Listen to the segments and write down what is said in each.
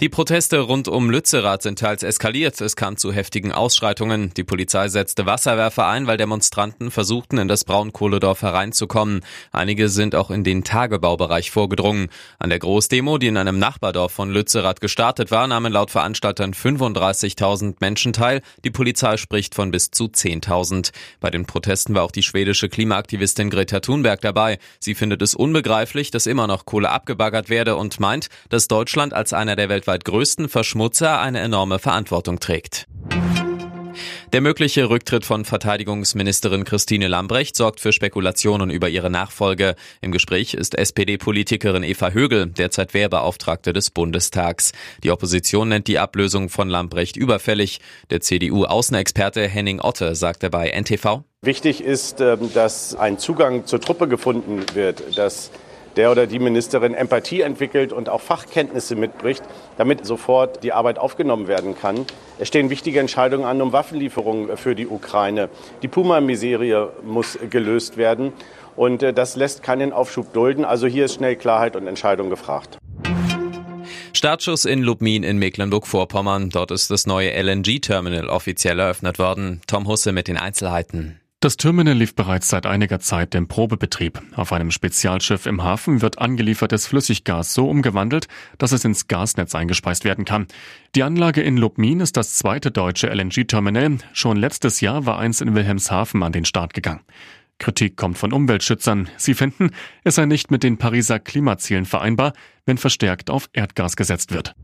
Die Proteste rund um Lützerath sind teils eskaliert. Es kam zu heftigen Ausschreitungen. Die Polizei setzte Wasserwerfer ein, weil Demonstranten versuchten, in das Braunkohledorf hereinzukommen. Einige sind auch in den Tagebaubereich vorgedrungen. An der Großdemo, die in einem Nachbardorf von Lützerath gestartet war, nahmen laut Veranstaltern 35.000 Menschen teil. Die Polizei spricht von bis zu 10.000. Bei den Protesten war auch die schwedische Klimaaktivistin Greta Thunberg dabei. Sie findet es unbegreiflich, dass immer noch Kohle abgebaggert werde und meint, dass Deutschland als einer der weltweit größten Verschmutzer eine enorme Verantwortung trägt. Der mögliche Rücktritt von Verteidigungsministerin Christine Lambrecht sorgt für Spekulationen über ihre Nachfolge. Im Gespräch ist SPD-Politikerin Eva Högel, derzeit Wehrbeauftragte des Bundestags. Die Opposition nennt die Ablösung von Lambrecht überfällig. Der CDU-Außenexperte Henning Otte sagte bei NTV. Wichtig ist, ähm, dass ein Zugang zur Truppe gefunden wird, dass der oder die Ministerin Empathie entwickelt und auch Fachkenntnisse mitbricht, damit sofort die Arbeit aufgenommen werden kann. Es stehen wichtige Entscheidungen an um Waffenlieferungen für die Ukraine. Die Puma-Miserie muss gelöst werden. Und äh, das lässt keinen Aufschub dulden. Also hier ist schnell Klarheit und Entscheidung gefragt. Startschuss in Lubmin in Mecklenburg-Vorpommern. Dort ist das neue LNG-Terminal offiziell eröffnet worden. Tom Husse mit den Einzelheiten. Das Terminal lief bereits seit einiger Zeit im Probebetrieb. Auf einem Spezialschiff im Hafen wird angeliefertes Flüssiggas so umgewandelt, dass es ins Gasnetz eingespeist werden kann. Die Anlage in Lubmin ist das zweite deutsche LNG-Terminal. Schon letztes Jahr war eins in Wilhelmshaven an den Start gegangen. Kritik kommt von Umweltschützern. Sie finden, es sei nicht mit den Pariser Klimazielen vereinbar, wenn verstärkt auf Erdgas gesetzt wird.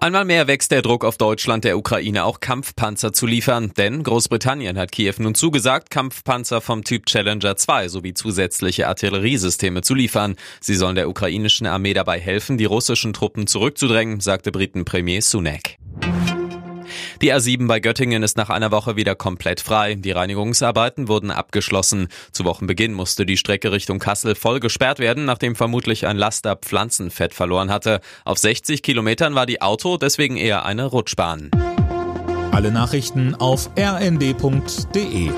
Einmal mehr wächst der Druck auf Deutschland, der Ukraine auch Kampfpanzer zu liefern, denn Großbritannien hat Kiew nun zugesagt, Kampfpanzer vom Typ Challenger 2 sowie zusätzliche Artilleriesysteme zu liefern. Sie sollen der ukrainischen Armee dabei helfen, die russischen Truppen zurückzudrängen, sagte Briten-Premier Sunak. Die A7 bei Göttingen ist nach einer Woche wieder komplett frei. Die Reinigungsarbeiten wurden abgeschlossen. Zu Wochenbeginn musste die Strecke Richtung Kassel voll gesperrt werden, nachdem vermutlich ein Laster Pflanzenfett verloren hatte. Auf 60 Kilometern war die Auto deswegen eher eine Rutschbahn. Alle Nachrichten auf rnd.de